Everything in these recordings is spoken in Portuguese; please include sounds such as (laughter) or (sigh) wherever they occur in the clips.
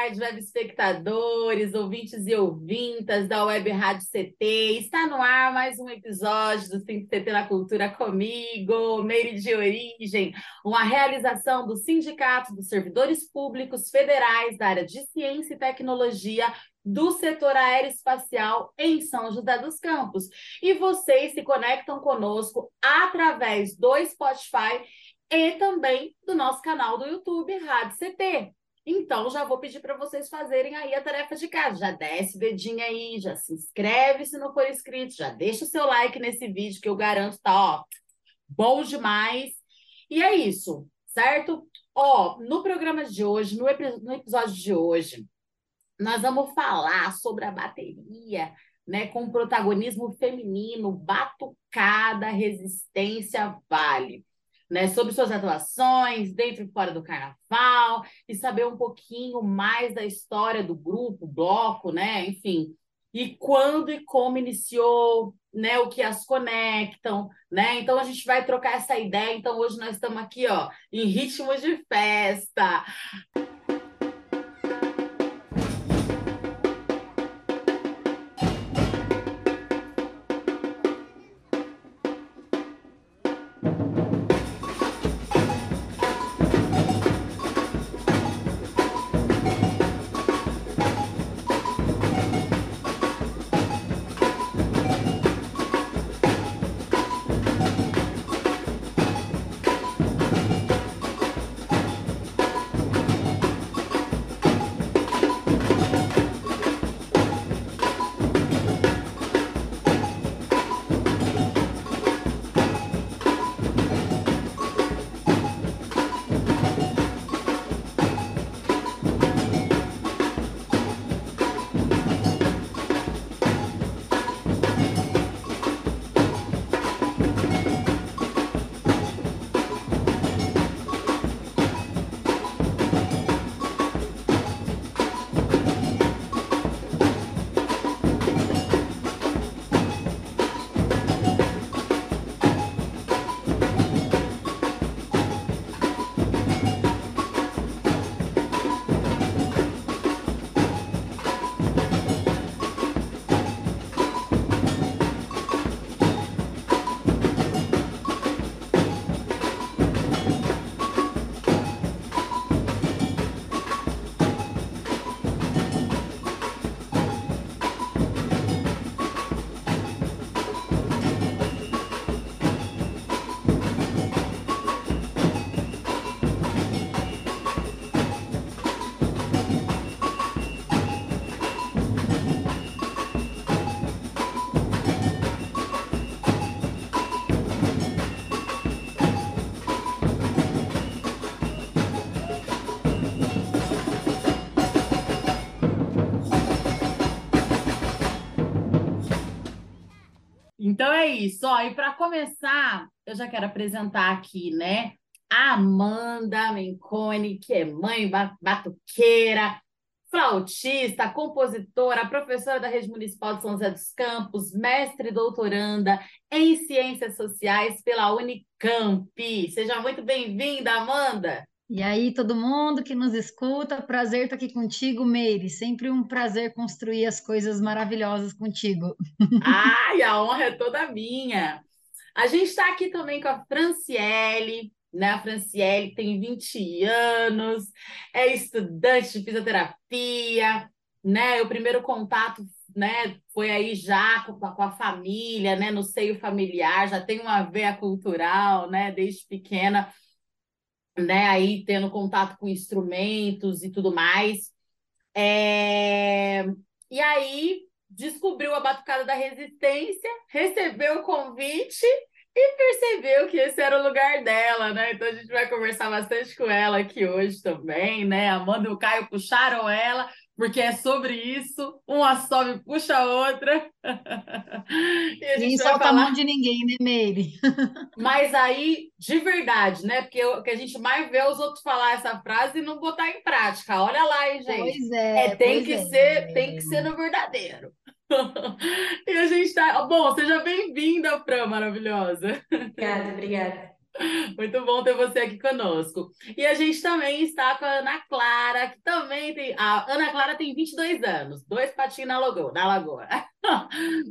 web espectadores, ouvintes e ouvintas da Web Rádio CT. Está no ar mais um episódio do CT na Cultura comigo, Meire de Origem, uma realização do Sindicato dos Servidores Públicos Federais da área de Ciência e Tecnologia do setor aeroespacial em São José dos Campos. E vocês se conectam conosco através do Spotify e também do nosso canal do YouTube, Rádio CT. Então, já vou pedir para vocês fazerem aí a tarefa de casa. Já desce o dedinho aí, já se inscreve se não for inscrito, já deixa o seu like nesse vídeo que eu garanto tá, ó, bom demais. E é isso, certo? Ó, no programa de hoje, no, no episódio de hoje, nós vamos falar sobre a bateria, né, com protagonismo feminino, batucada, resistência, vale. Né, sobre suas atuações dentro e fora do carnaval, e saber um pouquinho mais da história do grupo, bloco, né? Enfim, e quando e como iniciou, né? O que as conectam, né? Então a gente vai trocar essa ideia. Então hoje nós estamos aqui, ó, em ritmo de festa. É isso, ó. E para começar, eu já quero apresentar aqui, né? A Amanda Mencone, que é mãe batuqueira, flautista, compositora, professora da Rede Municipal de São José dos Campos, mestre e doutoranda em Ciências Sociais pela Unicamp. Seja muito bem-vinda, Amanda! E aí, todo mundo que nos escuta, prazer estar aqui contigo, Meire. Sempre um prazer construir as coisas maravilhosas contigo. Ai, a honra é toda minha. A gente está aqui também com a Franciele, né? A Franciele tem 20 anos, é estudante de fisioterapia, né? O primeiro contato, né, foi aí já com, com a família, né, no seio familiar, já tem uma veia cultural, né, desde pequena né, aí tendo contato com instrumentos e tudo mais. É... E aí descobriu a Batucada da Resistência, recebeu o convite e percebeu que esse era o lugar dela, né? Então a gente vai conversar bastante com ela aqui hoje também, né? Amanda e o Caio puxaram ela porque é sobre isso, uma sobe puxa a outra. (laughs) e a gente solta falar... a mão de ninguém, né, Meire? (laughs) Mas aí, de verdade, né? Porque o que a gente mais vê é os outros falar essa frase e não botar em prática. Olha lá, hein, gente. Pois é. é tem que é. ser, tem que ser no verdadeiro. (laughs) e a gente tá. Bom, seja bem-vinda, Fran, maravilhosa. Obrigada, obrigada. (laughs) Muito bom ter você aqui conosco. E a gente também está com a Ana Clara, que também tem. A Ana Clara tem 22 anos, dois patinhos na lagoa. Na lagoa. (laughs)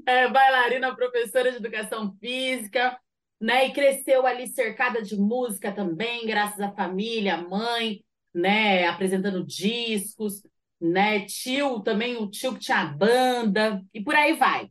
É bailarina, professora de educação física, né? E cresceu ali cercada de música também, graças à família, mãe, né? Apresentando discos, né? Tio também, o tio que tinha banda, e por aí vai.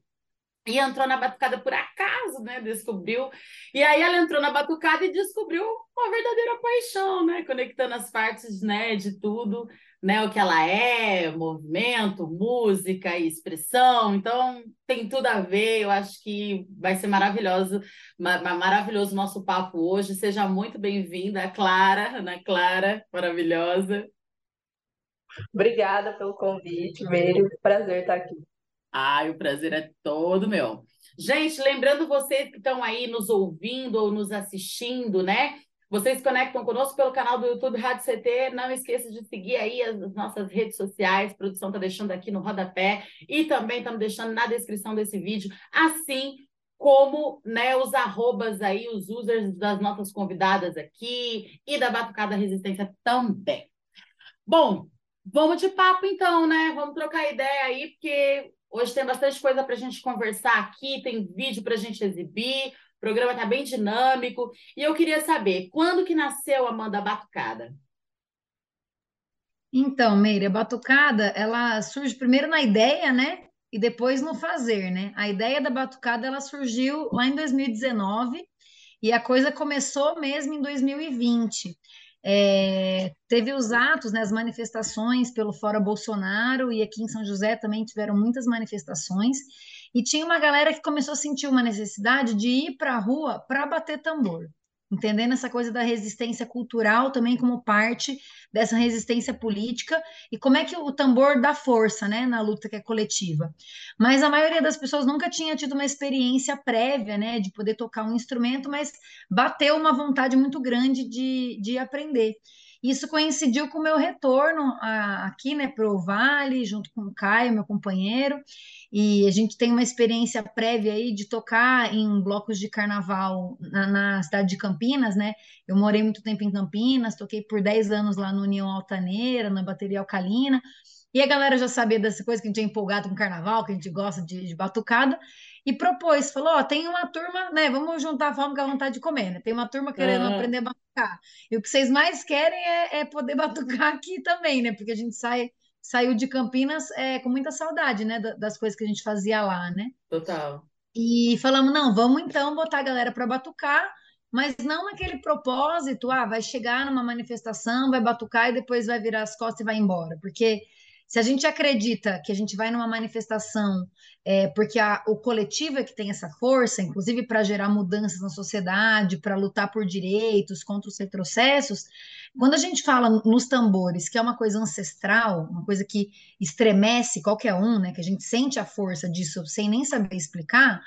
E entrou na batucada por acaso, né? Descobriu. E aí ela entrou na batucada e descobriu uma verdadeira paixão, né? Conectando as partes, né, de tudo, né? O que ela é, movimento, música e expressão. Então, tem tudo a ver. Eu acho que vai ser maravilhoso, maravilhoso o nosso papo hoje. Seja muito bem-vinda, Clara, Ana Clara, maravilhosa. Obrigada pelo convite, Meire. Prazer estar aqui. Ai, o prazer é todo meu. Gente, lembrando vocês que estão aí nos ouvindo ou nos assistindo, né? Vocês conectam conosco pelo canal do YouTube Rádio CT. Não esqueça de seguir aí as nossas redes sociais. A produção está deixando aqui no rodapé e também estamos deixando na descrição desse vídeo, assim como né, os arrobas aí, os users das nossas convidadas aqui e da Batucada Resistência também. Bom, vamos de papo então, né? Vamos trocar ideia aí, porque Hoje tem bastante coisa para a gente conversar aqui, tem vídeo para a gente exibir, o programa está bem dinâmico. E eu queria saber, quando que nasceu a Amanda Batucada? Então, Meire, a Batucada, ela surge primeiro na ideia, né? E depois no fazer, né? A ideia da Batucada, ela surgiu lá em 2019 e a coisa começou mesmo em 2020. É, teve os atos, né, as manifestações pelo Fora Bolsonaro, e aqui em São José também tiveram muitas manifestações, e tinha uma galera que começou a sentir uma necessidade de ir para a rua para bater tambor entendendo essa coisa da resistência cultural também como parte dessa resistência política e como é que o tambor dá força, né, na luta que é coletiva. Mas a maioria das pessoas nunca tinha tido uma experiência prévia, né, de poder tocar um instrumento, mas bateu uma vontade muito grande de, de aprender. Isso coincidiu com o meu retorno a, aqui, né, para o Vale, junto com o Caio, meu companheiro, e a gente tem uma experiência prévia aí de tocar em blocos de carnaval na, na, cidade de Campinas, né? Eu morei muito tempo em Campinas, toquei por 10 anos lá no União Altaneira, na bateria alcalina, e a galera já sabia dessa coisa que a gente é empolgado com carnaval, que a gente gosta de, de batucada, e propôs, falou, ó, tem uma turma, né, vamos juntar a fome com a vontade de comer, né? Tem uma turma querendo aprender a batucar. E o que vocês mais querem é, é poder (laughs) batucar aqui também, né? Porque a gente sai saiu de Campinas é, com muita saudade, né, das coisas que a gente fazia lá, né? Total. E falamos, não, vamos então botar a galera para batucar, mas não naquele propósito, ah, vai chegar numa manifestação, vai batucar e depois vai virar as costas e vai embora, porque se a gente acredita que a gente vai numa manifestação é, porque a, o coletivo é que tem essa força, inclusive para gerar mudanças na sociedade, para lutar por direitos, contra os retrocessos, quando a gente fala nos tambores, que é uma coisa ancestral, uma coisa que estremece qualquer um, né, que a gente sente a força disso sem nem saber explicar,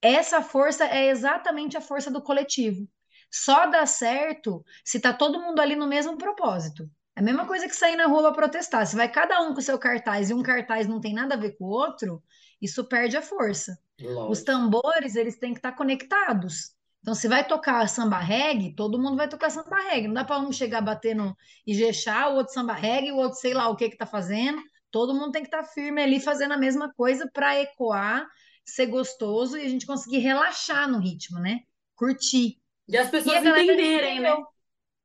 essa força é exatamente a força do coletivo. Só dá certo se está todo mundo ali no mesmo propósito. É a mesma coisa que sair na rua para protestar. Se vai cada um com o seu cartaz e um cartaz não tem nada a ver com o outro, isso perde a força. Lógico. Os tambores, eles têm que estar conectados. Então, se vai tocar samba reggae, todo mundo vai tocar samba reggae. Não dá para um chegar batendo Ijexá, o outro samba reggae, o outro sei lá o que que tá fazendo. Todo mundo tem que estar firme ali fazendo a mesma coisa para ecoar, ser gostoso e a gente conseguir relaxar no ritmo, né? Curtir. E as pessoas e entenderem, né?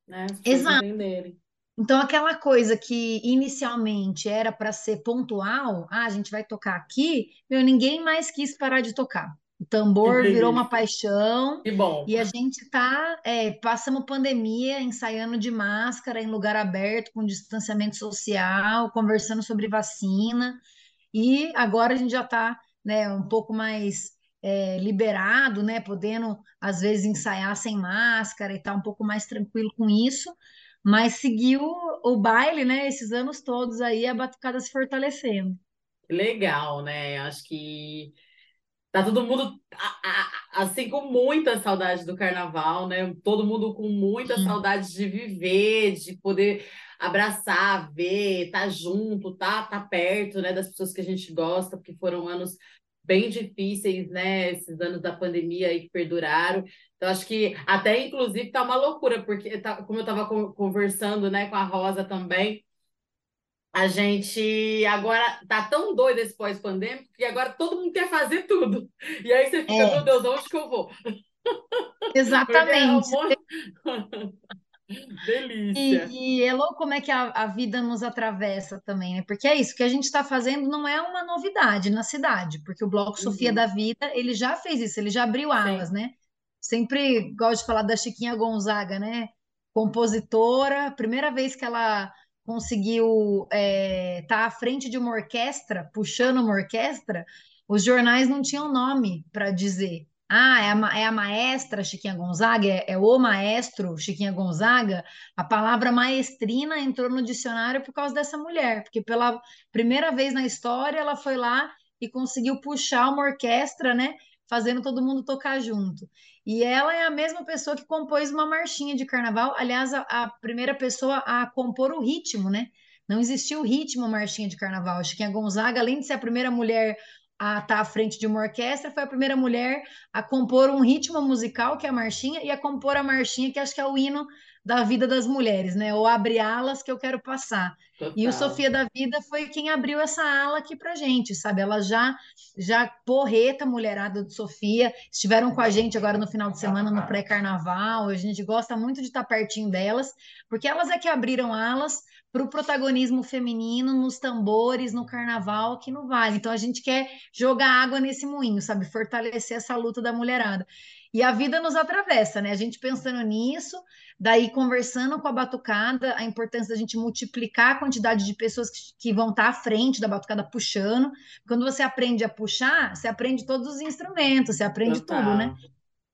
né? Exato. Entenderem. Então, aquela coisa que inicialmente era para ser pontual, ah, a gente vai tocar aqui, meu, ninguém mais quis parar de tocar. O tambor virou uma paixão. Que bom. E a gente tá, é, passamos pandemia ensaiando de máscara em lugar aberto, com distanciamento social, conversando sobre vacina. E agora a gente já está né, um pouco mais é, liberado, né, podendo às vezes ensaiar sem máscara e estar tá um pouco mais tranquilo com isso mas seguiu o baile, né? Esses anos todos aí, a batucada se fortalecendo. Legal, né? Acho que tá todo mundo assim com muita saudade do carnaval, né? Todo mundo com muita Sim. saudade de viver, de poder abraçar, ver, estar tá junto, tá, tá perto, né, das pessoas que a gente gosta, porque foram anos bem difíceis, né, esses anos da pandemia aí que perduraram. Então, acho que até, inclusive, tá uma loucura, porque, tá, como eu estava conversando, né, com a Rosa também, a gente agora tá tão doido esse pós-pandêmico que agora todo mundo quer fazer tudo. E aí você fica, é. meu Deus, onde que eu vou? (laughs) Exatamente. (laughs) (laughs) Delícia. E, e, é louco como é que a, a, vida nos atravessa também, né? Porque é isso que a gente está fazendo não é uma novidade na cidade, porque o Bloco Sofia uhum. da Vida, ele já fez isso, ele já abriu alas, Sim. né? Sempre gosto de falar da Chiquinha Gonzaga, né? Compositora, primeira vez que ela conseguiu estar é, tá à frente de uma orquestra, puxando uma orquestra, os jornais não tinham nome para dizer. Ah, é a, é a, maestra Chiquinha Gonzaga, é, é, o maestro Chiquinha Gonzaga. A palavra maestrina entrou no dicionário por causa dessa mulher, porque pela primeira vez na história ela foi lá e conseguiu puxar uma orquestra, né? Fazendo todo mundo tocar junto. E ela é a mesma pessoa que compôs uma marchinha de carnaval, aliás, a, a primeira pessoa a compor o ritmo, né? Não existia o ritmo marchinha de carnaval. Acho que a Gonzaga, além de ser a primeira mulher a estar tá à frente de uma orquestra, foi a primeira mulher a compor um ritmo musical, que é a marchinha, e a compor a marchinha, que acho que é o hino da vida das mulheres, né? Ou abre alas que eu quero passar. Total. E o Sofia da Vida foi quem abriu essa ala aqui pra gente, sabe? Ela já já porreta mulherada do Sofia, estiveram com a gente agora no final de semana no pré-carnaval. A gente gosta muito de estar pertinho delas, porque elas é que abriram alas para o protagonismo feminino nos tambores, no carnaval aqui no Vale. Então a gente quer jogar água nesse moinho, sabe? Fortalecer essa luta da mulherada. E a vida nos atravessa, né? A gente pensando nisso, daí conversando com a batucada, a importância da gente multiplicar a quantidade de pessoas que, que vão estar à frente da batucada puxando. Quando você aprende a puxar, você aprende todos os instrumentos, você aprende Total. tudo, né?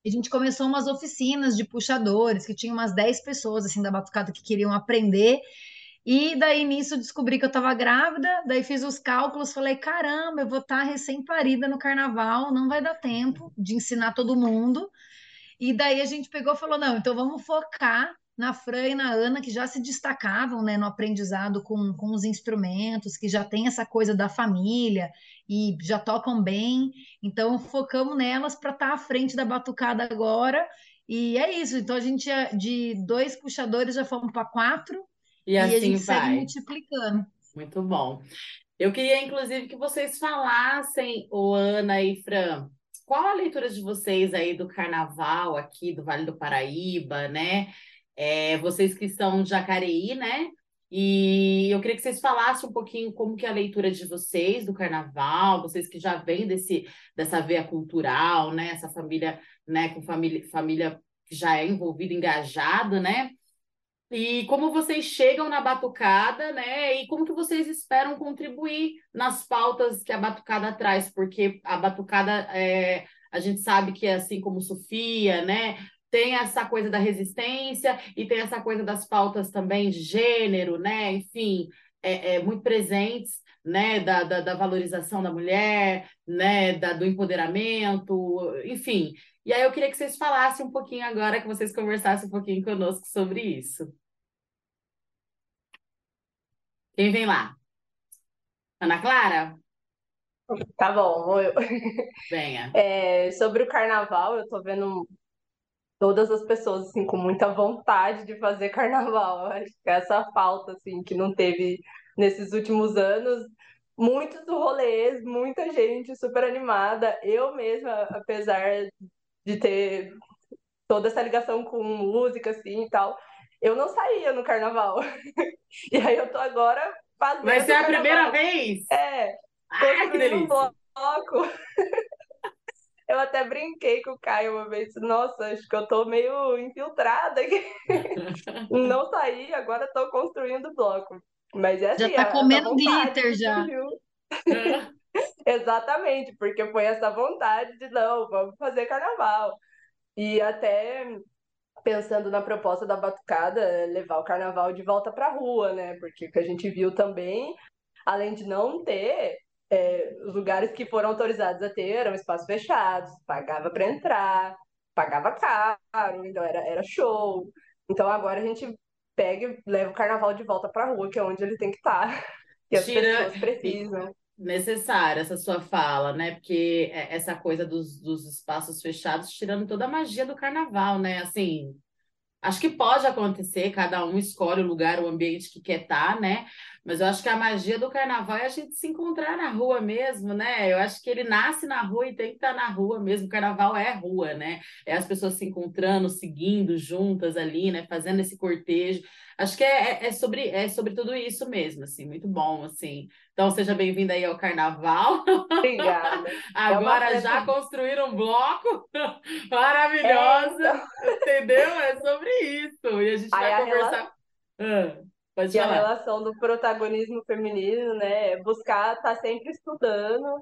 a gente começou umas oficinas de puxadores, que tinha umas 10 pessoas assim da batucada que queriam aprender. E daí nisso descobri que eu estava grávida, daí fiz os cálculos, falei: caramba, eu vou estar tá recém-parida no carnaval, não vai dar tempo de ensinar todo mundo. E daí a gente pegou e falou: não, então vamos focar na Fran e na Ana, que já se destacavam né, no aprendizado com, com os instrumentos, que já tem essa coisa da família e já tocam bem. Então focamos nelas para estar tá à frente da batucada agora. E é isso. Então a gente de dois puxadores já fomos para quatro e, e assim a gente vai. segue multiplicando. Muito bom. Eu queria, inclusive, que vocês falassem, o Ana e Fran, qual a leitura de vocês aí do carnaval aqui do Vale do Paraíba, né? É, vocês que estão de Jacareí, né? E eu queria que vocês falassem um pouquinho como que é a leitura de vocês do carnaval, vocês que já vêm desse, dessa veia cultural, né? Essa família, né, com família, família que já é envolvida, engajada, né? E como vocês chegam na batucada, né? E como que vocês esperam contribuir nas pautas que a batucada traz? Porque a batucada, é, a gente sabe que é assim como Sofia, né? Tem essa coisa da resistência e tem essa coisa das pautas também de gênero, né? Enfim, é, é muito presentes, né? Da, da, da, valorização da mulher, né? Da, do empoderamento, enfim. E aí eu queria que vocês falassem um pouquinho agora, que vocês conversassem um pouquinho conosco sobre isso. Quem vem lá? Ana Clara? Tá bom, vou eu. Venha. (laughs) É, sobre o carnaval, eu tô vendo todas as pessoas assim com muita vontade de fazer (laughs) carnaval. acho que essa falta assim que não teve nesses últimos anos, muitos rolês, muita gente super animada. Eu mesma, apesar de ter toda essa ligação com música assim e tal, eu não saía no carnaval. (laughs) e aí eu tô agora fazendo. Vai ser a primeira vez? É. Ai, que delícia. Um bloco. (laughs) eu até brinquei com o Caio uma vez. Nossa, acho que eu tô meio infiltrada aqui. (laughs) não saí, agora tô construindo bloco. Mas é assim, já tá comendo glitter já. (laughs) Exatamente, porque foi essa vontade de não, vamos fazer carnaval. E até pensando na proposta da Batucada, é levar o carnaval de volta para a rua, né? Porque o que a gente viu também, além de não ter é, os lugares que foram autorizados a ter eram espaços fechados, pagava para entrar, pagava caro, então era, era show. Então agora a gente pega e leva o carnaval de volta para a rua, que é onde ele tem que estar, tá, (laughs) que as Tira... pessoas precisam necessária essa sua fala, né? Porque é, essa coisa dos, dos espaços fechados tirando toda a magia do carnaval, né? Assim, acho que pode acontecer, cada um escolhe o lugar, o ambiente que quer estar, tá, né? Mas eu acho que a magia do carnaval é a gente se encontrar na rua mesmo, né? Eu acho que ele nasce na rua e tem que estar tá na rua mesmo. O carnaval é rua, né? É as pessoas se encontrando, seguindo juntas ali, né? Fazendo esse cortejo. Acho que é, é, é, sobre, é sobre tudo isso mesmo, assim, muito bom, assim. Então, seja bem-vinda aí ao Carnaval. Obrigada. (laughs) É Agora é já construíram um bloco (laughs) maravilhoso, é, entendeu? É sobre isso. E a gente vai conversar... Relação... Ah, pode falar. a relação do protagonismo feminino, né? É buscar estar tá sempre estudando,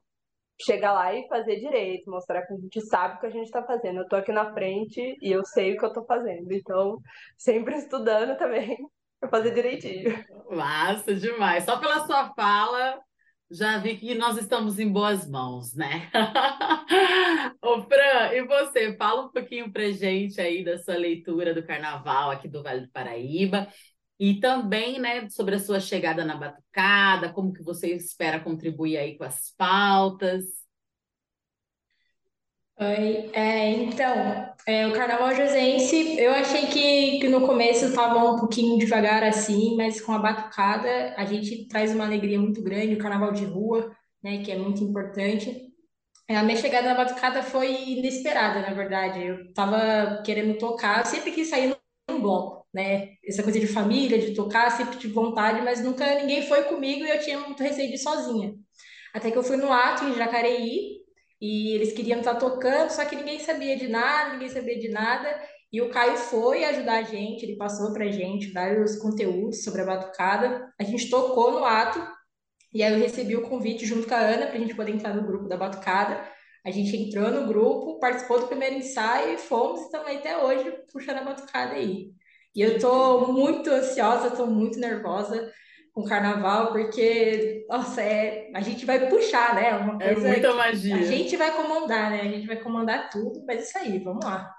chegar lá e fazer direito, mostrar que a gente sabe o que a gente está fazendo. Eu estou aqui na frente e eu sei o que eu estou fazendo. Então, sempre estudando também (laughs) para fazer direitinho. Massa demais. Só pela sua fala, já vi que nós estamos em boas mãos, né? (laughs) Ô, Fran, e você? Fala um pouquinho pra gente aí da sua leitura do carnaval aqui do Vale do Paraíba. E também, né, sobre a sua chegada na batucada, como que você espera contribuir aí com as pautas. Oi, é, então, é, o Carnaval Josense, eu achei que, que no começo estava um pouquinho devagar assim, mas com a batucada a gente traz uma alegria muito grande, o Carnaval de rua, né, que é muito importante. É, a minha chegada na batucada foi inesperada, na verdade. Eu estava querendo tocar, sempre quis sair num bloco né? Essa coisa de família, de tocar, sempre tive vontade, mas nunca ninguém foi comigo e eu tinha muito receio de ir sozinha. Até que eu fui no ato em Jacareí e eles queriam estar tocando, só que ninguém sabia de nada, ninguém sabia de nada. E o Caio foi ajudar a gente, ele passou pra gente vários conteúdos sobre a batucada. A gente tocou no ato e aí eu recebi o convite junto com a Ana para a gente poder entrar no grupo da batucada. A gente entrou no grupo, participou do primeiro ensaio e fomos e até hoje puxando a batucada aí. E eu tô muito ansiosa, tô muito nervosa com o carnaval, porque, nossa, é, a gente vai puxar, né? Uma é coisa é muita magia. A gente vai comandar, né? A gente vai comandar tudo, mas isso aí, vamos lá.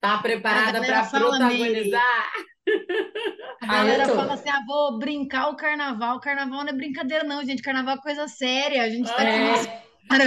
Tá preparada para protagonizar? (laughs) A galera ah, fala assim: ah, vou brincar o carnaval. O carnaval não é brincadeira, não, gente. Carnaval é coisa séria. A gente tá é. aqui.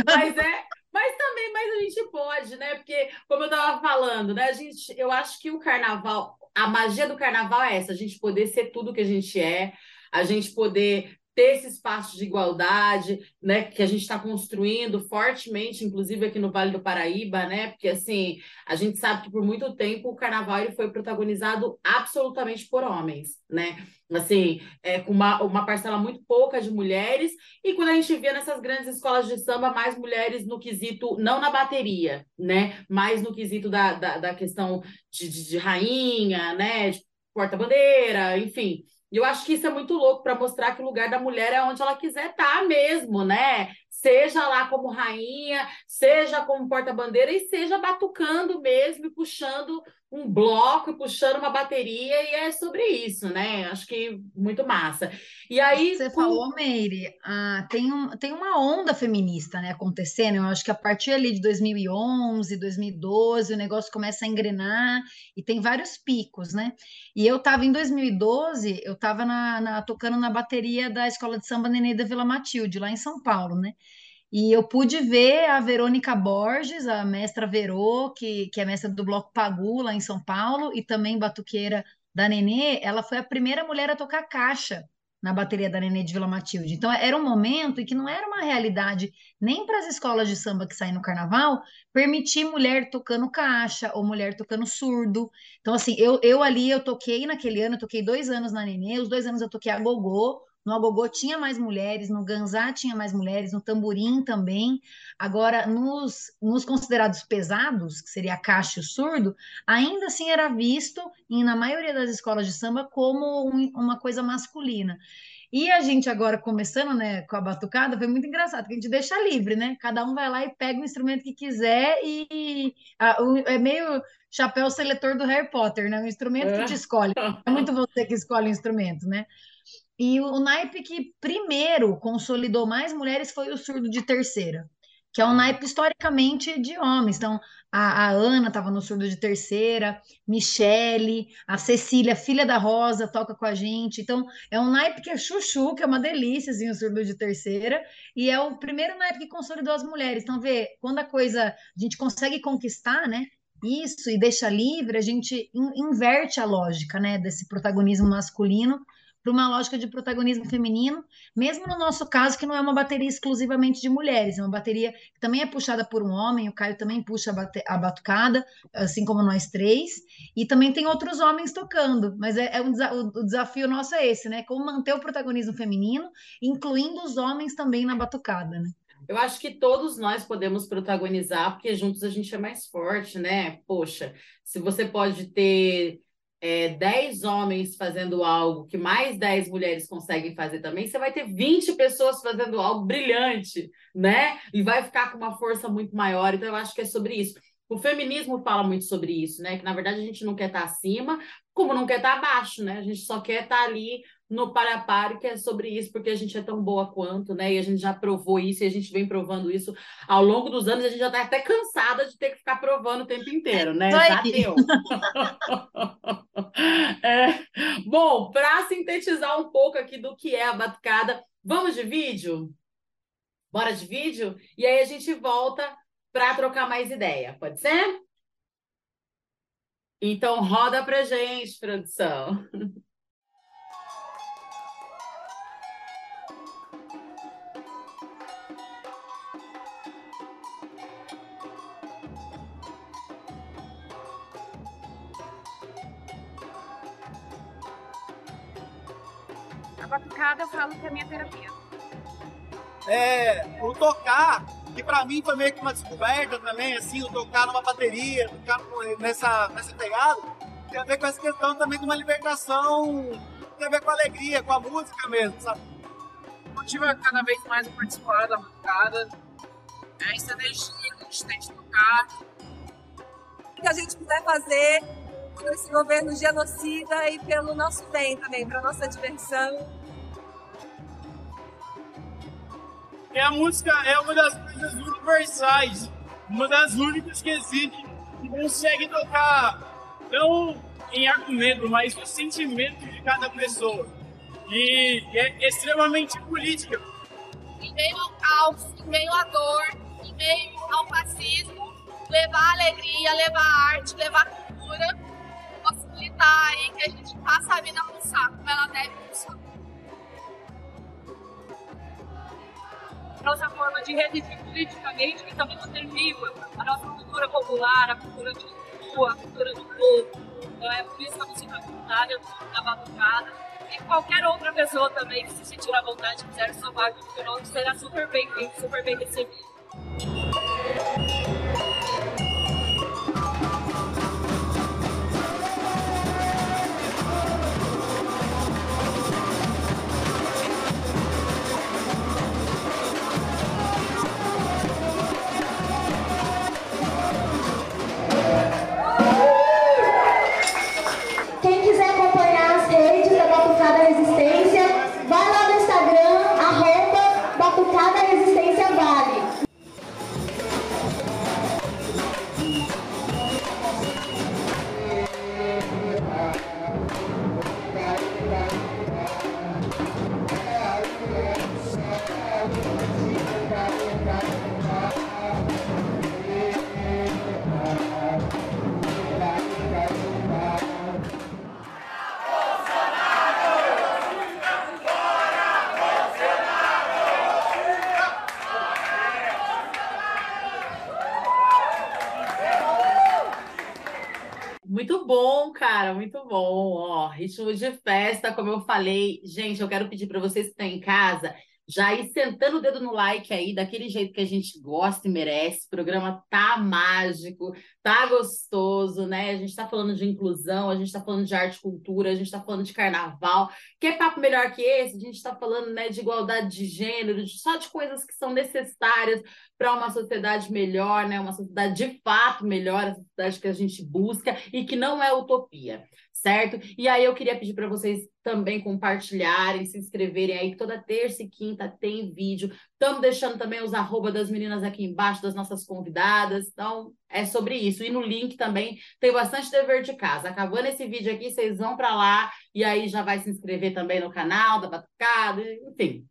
Mas é, mas também, mas a gente pode, né? Porque, como eu estava falando, né? A gente, eu acho que o carnaval, a magia do carnaval é essa, a gente poder ser tudo que a gente é, a gente poder ter esse espaço de igualdade, né, que a gente está construindo fortemente, inclusive aqui no Vale do Paraíba, né, porque assim a gente sabe que por muito tempo o Carnaval ele foi protagonizado absolutamente por homens, né, assim é, com uma, uma parcela muito pouca de mulheres e quando a gente via nessas grandes escolas de samba mais mulheres no quesito não na bateria, né, mais no quesito da, da, da questão de, de, de rainha, né, de porta-bandeira, enfim. E eu acho que isso é muito louco para mostrar que o lugar da mulher é onde ela quiser estar tá mesmo, né? Seja lá como rainha, seja como porta-bandeira e seja batucando mesmo e puxando um bloco, puxando uma bateria, e é sobre isso, né? Acho que muito massa. E aí. Você com... falou, Meire, ah, tem, um, tem uma onda feminista né, acontecendo. Eu acho que a partir ali de 2011, 2012, o negócio começa a engrenar e tem vários picos, né? E eu estava em 2012, eu estava na, na, tocando na bateria da Escola de Samba Nenê da Vila Matilde, lá em São Paulo, né? E eu pude ver a Verônica Borges, a mestra Verô, que, que é mestra do Bloco Pagu, lá em São Paulo, e também batuqueira da Nenê. Ela foi a primeira mulher a tocar caixa na bateria da Nenê de Vila Matilde. Então, era um momento em que não era uma realidade nem para as escolas de samba que saem no carnaval permitir mulher tocando caixa ou mulher tocando surdo. Então, assim, eu, eu ali, eu toquei naquele ano, eu toquei dois anos na Nenê, os dois anos eu toquei a gogô, no agogô tinha mais mulheres, no ganzá tinha mais mulheres, no tamborim também. Agora, nos, nos considerados pesados, que seria a caixa e o surdo, ainda assim era visto, e na maioria das escolas de samba, como um, uma coisa masculina. E a gente agora começando, né, com a batucada, foi muito engraçado, porque a gente deixa livre, né? Cada um vai lá e pega o instrumento que quiser e a, o, é meio chapéu seletor do Harry Potter, né? O instrumento que te escolhe. É muito você que escolhe o instrumento, né? E o, naipe que primeiro consolidou mais mulheres foi o surdo de terceira que é um naipe historicamente de homens. Então, a, a Ana estava no surdo de terceira, Michele, a Cecília, filha da Rosa, toca com a gente. Então, é um naipe que é chuchu, que é uma delícia, assim, o surdo de terceira, e é o primeiro naipe que consolidou as mulheres. Então, vê, quando a coisa a gente consegue conquistar, né? Isso e deixa livre, a gente inverte a lógica, né, desse protagonismo masculino para uma lógica de protagonismo feminino, mesmo no nosso caso, que não é uma bateria exclusivamente de mulheres, é uma bateria que também é puxada por um homem, o Caio também puxa a, batucada, assim como nós três, e também tem outros homens tocando, mas é, é um, o, desafio nosso é esse, né? Como manter o protagonismo feminino, incluindo os homens também na batucada, né? Eu acho que todos nós podemos protagonizar, porque juntos a gente é mais forte, né? Poxa, se você pode ter é, 10 homens fazendo algo que mais 10 mulheres conseguem fazer também, você vai ter 20 pessoas fazendo algo brilhante, né? E vai ficar com uma força muito maior. Então, eu acho que é sobre isso. O feminismo fala muito sobre isso, né? Que na verdade a gente não quer estar acima, como não quer estar abaixo, né? A gente só quer estar ali no para-pare, que é sobre isso, porque a gente é tão boa quanto, né? E a gente já provou isso, e a gente vem provando isso ao longo dos anos, a gente já está até cansada de ter que ficar provando o tempo inteiro, né? Já deu. (laughs) é. Bom, para sintetizar um pouco aqui do que é a batucada, vamos de vídeo? Bora de vídeo? E aí a gente volta para trocar mais ideia, pode ser? Então roda pra gente, produção. (laughs) batucada, eu falo que é minha terapia. É, o tocar, que para mim foi meio que uma descoberta também, assim, o tocar numa bateria, tocar nessa, nessa pegada, tem a ver com essa questão também de uma libertação, tem a ver com a alegria, com a música mesmo, sabe? Motiva cada vez mais a participar da batucada, é essa energia que a gente tem de tocar. O que a gente puder fazer por esse governo genocida e pelo nosso bem também, para nossa diversão. E a música é uma das coisas universais, uma das únicas que existe que consegue tocar não em argumento, mas no sentimento de cada pessoa. E é extremamente política. Em meio ao caos, em meio à dor, em meio ao fascismo, levar alegria, levar arte, levar cultura, possibilitar aí que a gente faça a vida pulsar como ela deve pulsar. Nossa forma de resistir politicamente e também manter viva a nossa cultura popular, a cultura de rua, a cultura do povo. Então é por isso que eu me sinto voluntária na batucada. E qualquer outra pessoa também que se sentir à vontade quiser somar junto conosco será super bem-vindo, super bem recebido. Muito bom. Ó, ritmo de festa, como eu falei. Gente, eu quero pedir para vocês que estão em casa, já ir sentando o dedo no like aí, daquele jeito que a gente gosta e merece. O programa tá mágico, tá gostoso, né? A gente tá falando de inclusão, a gente tá falando de arte e cultura, a gente tá falando de carnaval. Quer papo melhor que esse? A gente tá falando, né, de igualdade de gênero, de, só de coisas que são necessárias para uma sociedade melhor, né? Uma sociedade de fato melhor, a sociedade que a gente busca e que não é utopia certo? E aí eu queria pedir para vocês também compartilharem, se inscreverem aí, toda terça e quinta tem vídeo. Estamos deixando também os arroba das meninas aqui embaixo, das nossas convidadas. Então, é sobre isso. E no link também tem bastante dever de casa. Acabando esse vídeo aqui, vocês vão para lá e aí já vai se inscrever também no canal da Batucada, enfim.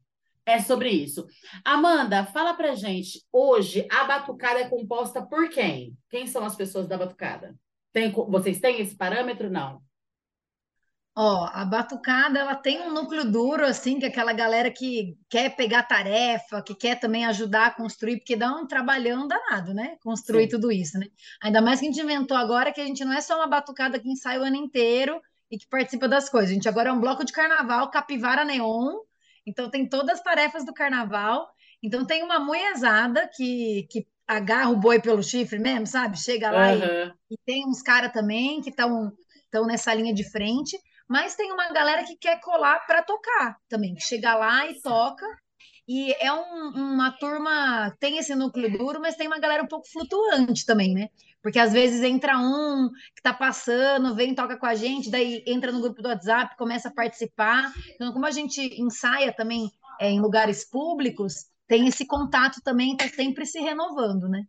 É sobre isso. Amanda, fala pra gente. Hoje, a batucada é composta por quem? Quem são as pessoas da batucada? Tem, vocês têm esse parâmetro? Não. Ó, a batucada, ela tem um núcleo duro, assim, que é aquela galera que quer pegar tarefa, que quer também ajudar a construir, porque dá um trabalhão danado, né? Construir Sim. tudo isso, né? Ainda mais que a gente inventou agora que a gente não é só uma batucada que ensaia o ano inteiro e que participa das coisas. A gente agora é um bloco de carnaval, capivara neon, então tem todas as tarefas do carnaval. Então tem uma moiazada que, que agarra o boi pelo chifre mesmo, sabe? Chega lá uhum. e, e tem uns caras também que estão estão nessa linha de frente mas tem uma galera que quer colar para tocar também, que chega lá e toca. E é um, uma turma, tem esse núcleo duro, mas tem uma galera um pouco flutuante também, né? Porque às vezes entra um que tá passando, vem, toca com a gente, daí entra no grupo do WhatsApp, começa a participar. Então, como a gente ensaia também é, em lugares públicos, tem esse contato também, tá sempre se renovando, né?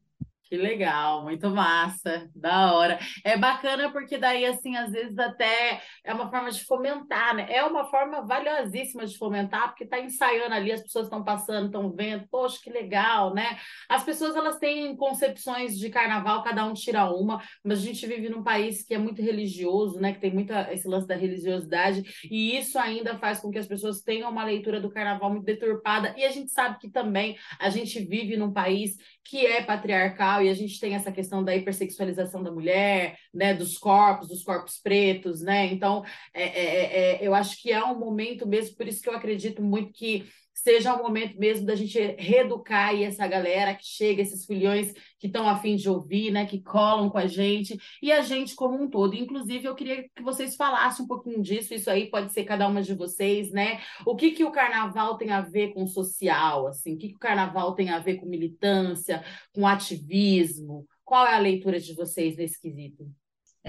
Que legal, muito massa, da hora. É bacana porque daí, assim, às vezes até é uma forma de fomentar, né? É uma forma valiosíssima de fomentar, porque está ensaiando ali, as pessoas estão passando, estão vendo, poxa, que legal, né? As pessoas, elas têm concepções de carnaval, cada um tira uma, mas a gente vive num país que é muito religioso, né? Que tem muito esse lance da religiosidade, e isso ainda faz com que as pessoas tenham uma leitura do carnaval muito deturpada, e a gente sabe que também a gente vive num país que é patriarcal, e a gente tem essa questão da hipersexualização da mulher, né, dos corpos, dos corpos pretos, né? Então, é, é, é, é eu acho que é um momento mesmo, por isso que eu acredito muito que seja o momento mesmo da gente reeducar aí essa galera que chega, esses filhões que estão a fim de ouvir, né, que colam com a gente, e a gente como um todo. Inclusive, eu queria que vocês falassem um pouquinho disso, isso aí pode ser cada uma de vocês, né? O que, que o carnaval tem a ver com social, assim? O que, que o carnaval tem a ver com militância, com ativismo? Qual é a leitura de vocês nesse quesito?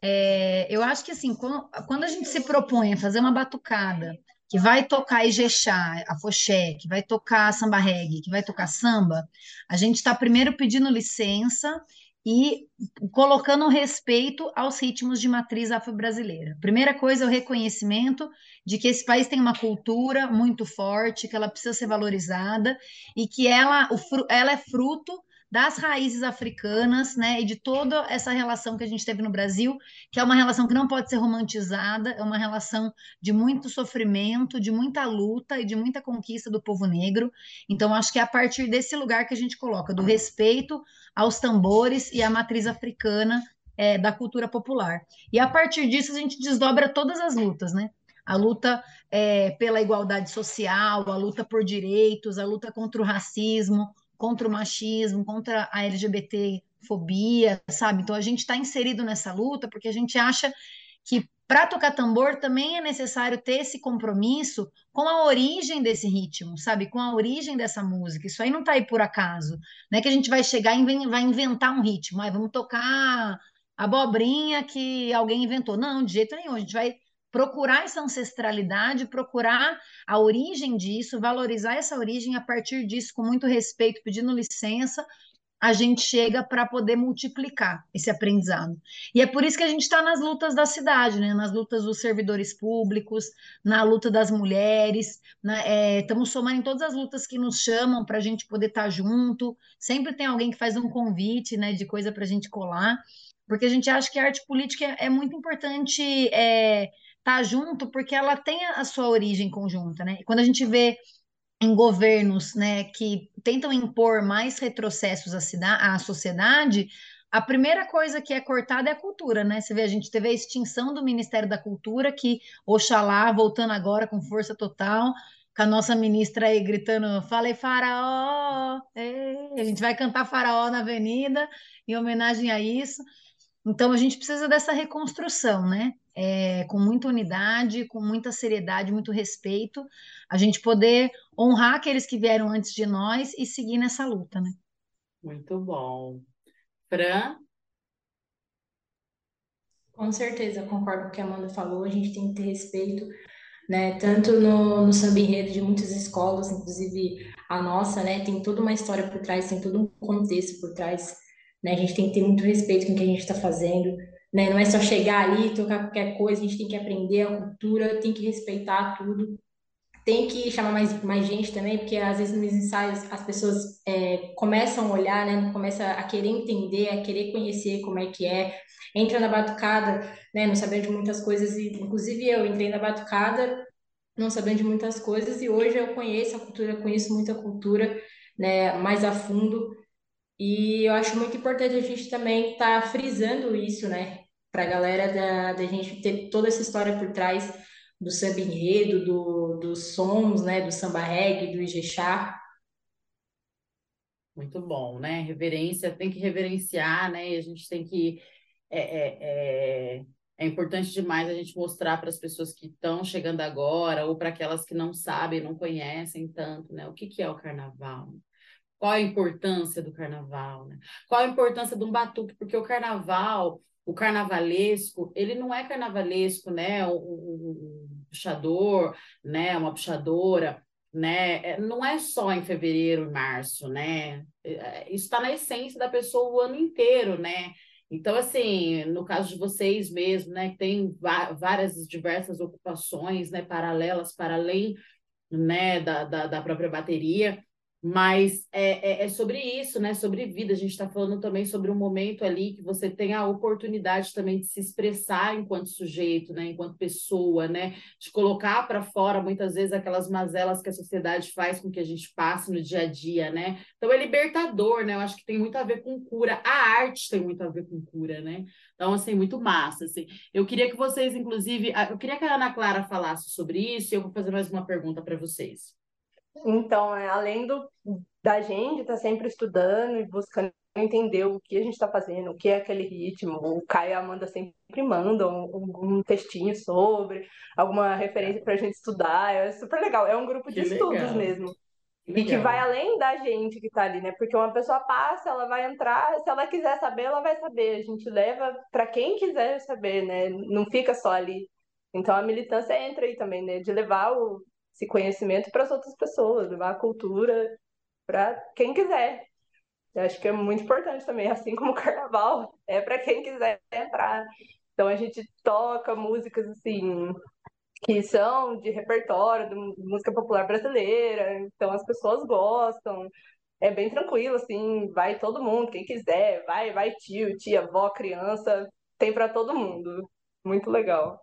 É, eu acho que assim, quando a gente se propõe a fazer uma batucada que vai tocar Ijexá, Afoxé, que vai tocar samba reggae, que vai tocar samba, a gente está primeiro pedindo licença e colocando respeito aos ritmos de matriz afro-brasileira. Primeira coisa é o reconhecimento de que esse país tem uma cultura muito forte, que ela precisa ser valorizada e que ela, ela é fruto das raízes africanas, né, e de toda essa relação que a gente teve no Brasil, que é uma relação que não pode ser romantizada, é uma relação de muito sofrimento, de muita luta e de muita conquista do povo negro. Então, acho que é a partir desse lugar que a gente coloca, do respeito aos tambores e à matriz africana é, da cultura popular. E a partir disso, a gente desdobra todas as lutas, né? a luta é, pela igualdade social, a luta por direitos, a luta contra o racismo, contra o machismo, contra a LGBTfobia, sabe? Então a gente está inserido nessa luta porque a gente acha que para tocar tambor também é necessário ter esse compromisso com a origem desse ritmo, sabe? Com a origem dessa música. Isso aí não está aí por acaso. Não é que a gente vai chegar e vai inventar um ritmo, ah, vamos tocar abobrinha que alguém inventou. Não, de jeito nenhum. A gente vai procurar essa ancestralidade, procurar a origem disso, valorizar essa origem a partir disso, com muito respeito, pedindo licença, a gente chega para poder multiplicar esse aprendizado. E é por isso que a gente está nas lutas da cidade, né? nas lutas dos servidores públicos, na luta das mulheres, né? é, estamos somando em todas as lutas que nos chamam para a gente poder estar tá junto. Sempre tem alguém que faz um convite né, de coisa para a gente colar, porque a gente acha que a arte política é, é muito importante. É, tá junto porque ela tem a sua origem conjunta, né? E quando a gente vê em governos, né, que tentam impor mais retrocessos à, cidade, à sociedade, a primeira coisa que é cortada é a cultura, né? Você vê, a gente teve a extinção do Ministério da Cultura, que, oxalá, voltando agora com força total, com a nossa ministra aí gritando, falei faraó, a gente vai cantar faraó na avenida em homenagem a isso. Então a gente precisa dessa reconstrução, né? É, com muita unidade, com muita seriedade, muito respeito, a gente poder honrar aqueles que vieram antes de nós e seguir nessa luta, né? Muito bom. Fran? Com certeza, concordo com o que a Amanda falou, a gente tem que ter respeito né? Tanto no, no samba enredo de muitas escolas, inclusive a nossa, né? Tem toda uma história por trás, tem todo um contexto por trás, né? A gente tem que ter muito respeito com o que a gente está fazendo, né? Não é só chegar ali tocar qualquer coisa, a gente tem que aprender a cultura, tem que respeitar tudo, tem que chamar mais, mais gente também, porque às vezes nos ensaios as pessoas é, começam a olhar, né? Começam a querer entender, a querer conhecer como é que é, entra na batucada, né, não sabendo de muitas coisas, e inclusive eu entrei na batucada não sabendo de muitas coisas, e hoje eu conheço a cultura, conheço muita cultura, né, mais a fundo, e eu acho muito importante a gente também estar tá frisando isso, né, para a galera da, da gente ter toda essa história por trás do samba enredo, do, dos sons, né, do samba reggae, do ijexá, muito bom, né? Reverência, tem que reverenciar, né? E a gente tem que é, é, é, é importante demais a gente mostrar para as pessoas que estão chegando agora ou para aquelas que não sabem, não conhecem tanto, né? O que, que é o carnaval? Qual a importância do carnaval? Né? Qual a importância de um batuque? Porque o carnaval, o carnavalesco, ele não é carnavalesco, né? Um, um puxador, né? Uma puxadora, né? É, não é só em fevereiro e março, né? É, isso está na essência da pessoa o ano inteiro, né? Então, assim, no caso de vocês mesmo, né, que tem várias diversas ocupações, né, paralelas para além, né, da, da, da própria bateria, mas é, é, é, sobre isso, né? Sobre vida. A gente está falando também sobre um momento ali que você tem a oportunidade também de se expressar enquanto sujeito, né? Enquanto pessoa, né? De colocar para fora muitas vezes aquelas mazelas que a sociedade faz com que a gente passe no dia a dia, né? Então é libertador, né? Eu acho que tem muito a ver com cura. A arte tem muito a ver com cura, né? Então, assim, muito massa, assim. Eu queria que vocês, inclusive, eu queria que a Ana Clara falasse sobre isso e eu vou fazer mais uma pergunta para vocês. Então, é, além do, da gente estar tá sempre estudando e buscando entender o que a gente está fazendo, o que é aquele ritmo, o Caio e a Amanda sempre mandam um, um textinho sobre, alguma referência para a gente estudar, é super legal, é um grupo de que estudos legal. mesmo. E que vai além da gente que está ali, né? Porque uma pessoa passa, ela vai entrar, se ela quiser saber, ela vai saber. A gente leva para quem quiser saber, né? Não fica só ali. Então a militância entra aí também, né? De levar o, esse conhecimento para as outras pessoas, levar a cultura para quem quiser. Eu acho que é muito importante também, assim como o carnaval, é para quem quiser entrar. Então a gente toca músicas assim que são de repertório, de música popular brasileira, então as pessoas gostam. É bem tranquilo, assim, vai todo mundo, quem quiser, vai, vai tio, tia, avó, criança, tem para todo mundo. Muito legal.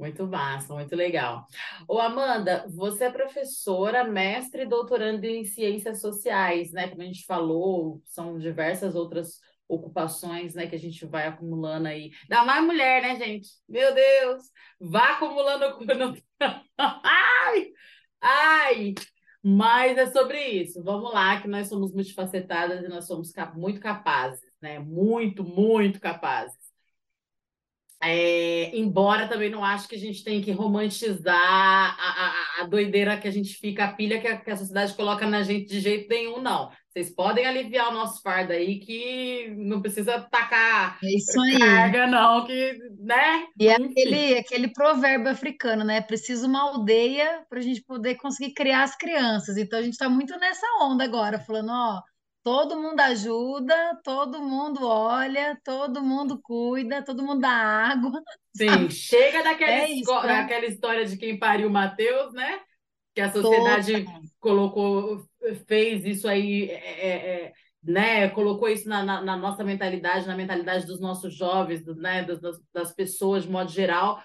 Muito massa, muito legal. Ô, Amanda, você é professora, mestre e doutorando em ciências sociais, né? Como a gente falou, são diversas outras ocupações, né, que a gente vai acumulando aí. Dá mais mulher, né, gente? Meu Deus! Vá acumulando. (laughs) ai! Ai! Mas é sobre isso. Vamos lá, que nós somos multifacetadas e nós somos muito capazes, né? Muito, muito capazes. É, embora também não acho que a gente tem que romantizar a, a, a doideira que a gente fica, a pilha que a, que a, sociedade coloca na gente de jeito nenhum, não. Vocês podem aliviar o nosso fardo aí, que não precisa tacar é carga, não, que, né? E é aquele, aquele provérbio africano, né? Precisa uma aldeia para a gente poder conseguir criar as crianças. Então a gente está muito nessa onda agora, falando, ó Todo mundo ajuda, todo mundo olha, todo mundo cuida, todo mundo dá água. (laughs) Sim, sabe? chega daquela, é isso, né? daquela história de quem pariu Mateus, né? Que a sociedade Toda. colocou, fez isso aí, é, é, é, né? Colocou isso na, na, na, nossa mentalidade, na mentalidade dos nossos jovens, do, né? das, das pessoas de modo geral.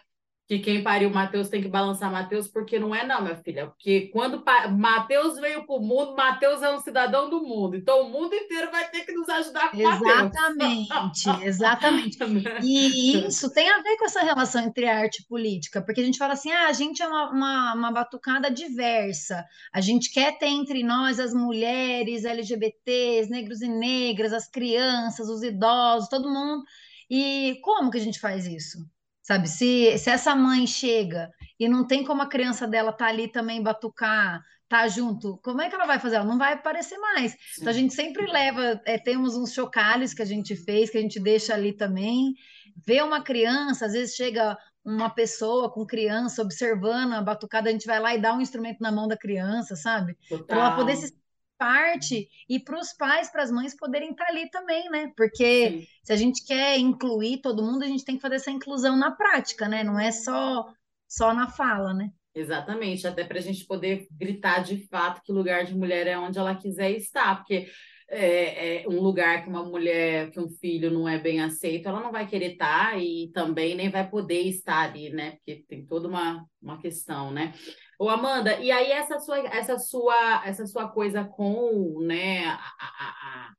Que quem pariu Mateus tem que balançar Mateus, porque não é não, minha filha. Porque quando Mateus veio para o mundo, Mateus é um cidadão do mundo. Então o mundo inteiro vai ter que nos ajudar com Exatamente, (laughs) exatamente. E (laughs) isso tem a ver com essa relação entre arte e política, porque a gente fala assim, ah, a gente é uma, uma, uma batucada diversa, a gente quer ter entre nós as mulheres, LGBTs, negros e negras, as crianças, os idosos, todo mundo. E como que a gente faz isso? Sabe, se, se essa mãe chega e não tem como a criança dela tá ali também batucar, tá junto, como é que ela vai fazer? Ela não vai aparecer mais. Sim. Então a gente sempre leva, é, temos uns chocalhos que a gente fez, que a gente deixa ali também. Vê uma criança, às vezes chega uma pessoa com criança observando a batucada, a gente vai lá e dá um instrumento na mão da criança, sabe? Para ela poder se parte e para os pais, para as mães poderem estar ali também, né? Porque Sim. se a gente quer incluir todo mundo, a gente tem que fazer essa inclusão na prática, né? Não é só só na fala, né? Exatamente, até para a gente poder gritar de fato que lugar de mulher é onde ela quiser estar, porque é, é, um lugar que uma mulher, que um filho não é bem aceito, ela não vai querer estar e também nem vai poder estar ali, né? Porque tem toda uma, uma questão, né? Ô, Amanda, e aí essa sua, essa sua, essa sua coisa com, né, a, a,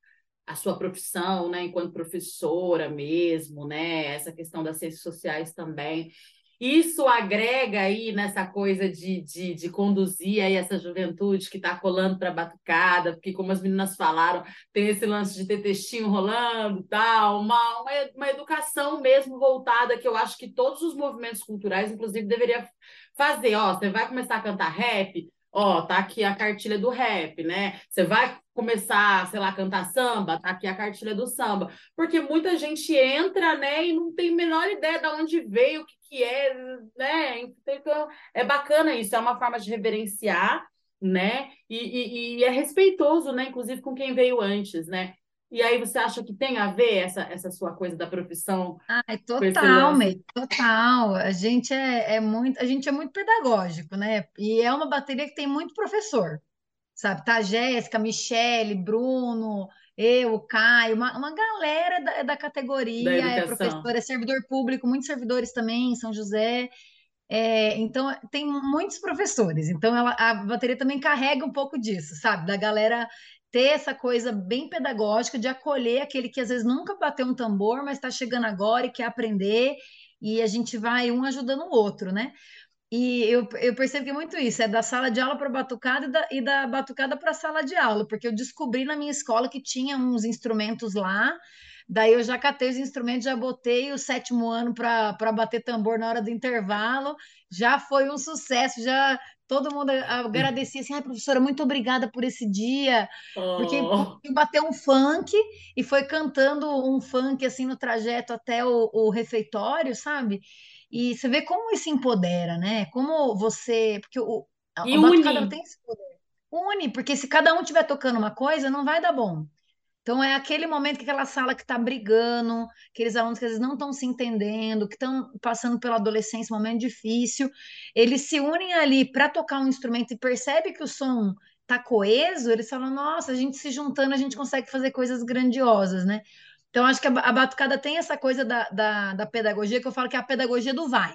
a sua profissão, né, enquanto professora mesmo, né, essa questão das ciências sociais também, isso agrega aí nessa coisa de, de, de conduzir aí essa juventude que está colando para batucada, porque como as meninas falaram, tem esse lance de ter textinho rolando tal, uma, uma, uma educação mesmo voltada que eu acho que todos os movimentos culturais, inclusive, deveria fazer. Ó, você vai começar a cantar rap, ó, tá aqui a cartilha do rap, né? Você vai começar, sei lá, a cantar samba, tá aqui a cartilha do samba. Porque muita gente entra, né, e não tem a menor ideia de onde veio, o que, que é, né? Então, é bacana isso, é uma forma de reverenciar, né? E, e, e é respeitoso, né, inclusive com quem veio antes, né? E aí você acha que tem a ver essa, essa sua coisa da profissão? Ai, total, May, total. A gente é, é muito, a gente é muito pedagógico, né? E é uma bateria que tem muito professor, sabe? Tá Jéssica, Michele, Bruno, eu, Caio, uma, uma galera da, da categoria, da é professor, é servidor público, muitos servidores também, São José. É, então, tem muitos professores. Então, ela, a bateria também carrega um pouco disso, sabe? Da galera ter essa coisa bem pedagógica de acolher aquele que às vezes nunca bateu um tambor, mas está chegando agora e quer aprender, e a gente vai um ajudando o outro, né? E eu, eu é muito isso, é da sala de aula para batucada e da, e da batucada para sala de aula, porque eu descobri na minha escola que tinha uns instrumentos lá, daí eu já catei os instrumentos, já botei o sétimo ano para bater tambor na hora do intervalo, já foi um sucesso, já todo mundo agradecia assim, ai, professora, muito obrigada por esse dia, oh. porque bateu um funk e foi cantando um funk assim no trajeto até o, o refeitório, sabe? E você vê como isso empodera, né? Como você, porque o a, e a tem esse poder. Une, porque se cada um estiver tocando uma coisa, não vai dar bom. Então, é aquele momento que aquela sala que está brigando, aqueles alunos que às vezes não estão se entendendo, que estão passando pela adolescência, um momento difícil, eles se unem ali para tocar um instrumento e percebe que o som está coeso, eles falam, nossa, a gente se juntando, a gente consegue fazer coisas grandiosas, né? Então, acho que a, batucada tem essa coisa da, da, da pedagogia, que eu falo que é a pedagogia do vai,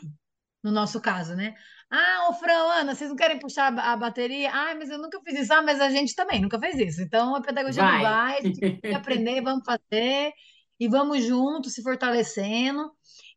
no nosso caso, né? Ah, ô Fran, Ana, vocês não querem puxar a bateria? Ah, mas eu nunca fiz isso. Ah, mas a gente também nunca fez isso. Então, a pedagogia vai. não vai, a gente tem que (laughs) aprender, vamos fazer e vamos juntos se fortalecendo.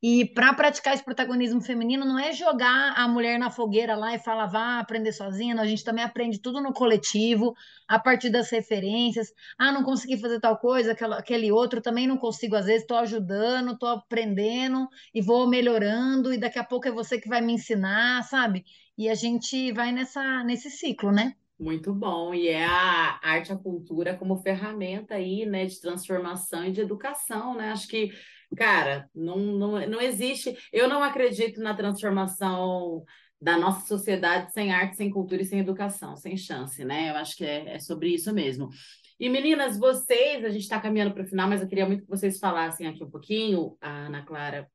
E para praticar esse protagonismo feminino, não é jogar a mulher na fogueira lá e falar, vá aprender sozinha. Não, a gente também aprende tudo no coletivo, a partir das referências. Ah, não consegui fazer tal coisa, aquela, aquele outro também não consigo, às vezes estou ajudando, estou aprendendo e vou melhorando, e daqui a pouco é você que vai me ensinar, sabe? E a gente vai nessa, nesse ciclo, né? Muito bom, e é a arte e a cultura como ferramenta aí, né, de transformação e de educação, né? Acho que Cara, não, não, não existe. Eu não acredito na transformação da nossa sociedade sem arte, sem cultura e sem educação, sem chance, né? Eu acho que é, é sobre isso mesmo. E meninas, vocês, a gente está caminhando para o final, mas eu queria muito que vocês falassem aqui um pouquinho, a Ana Clara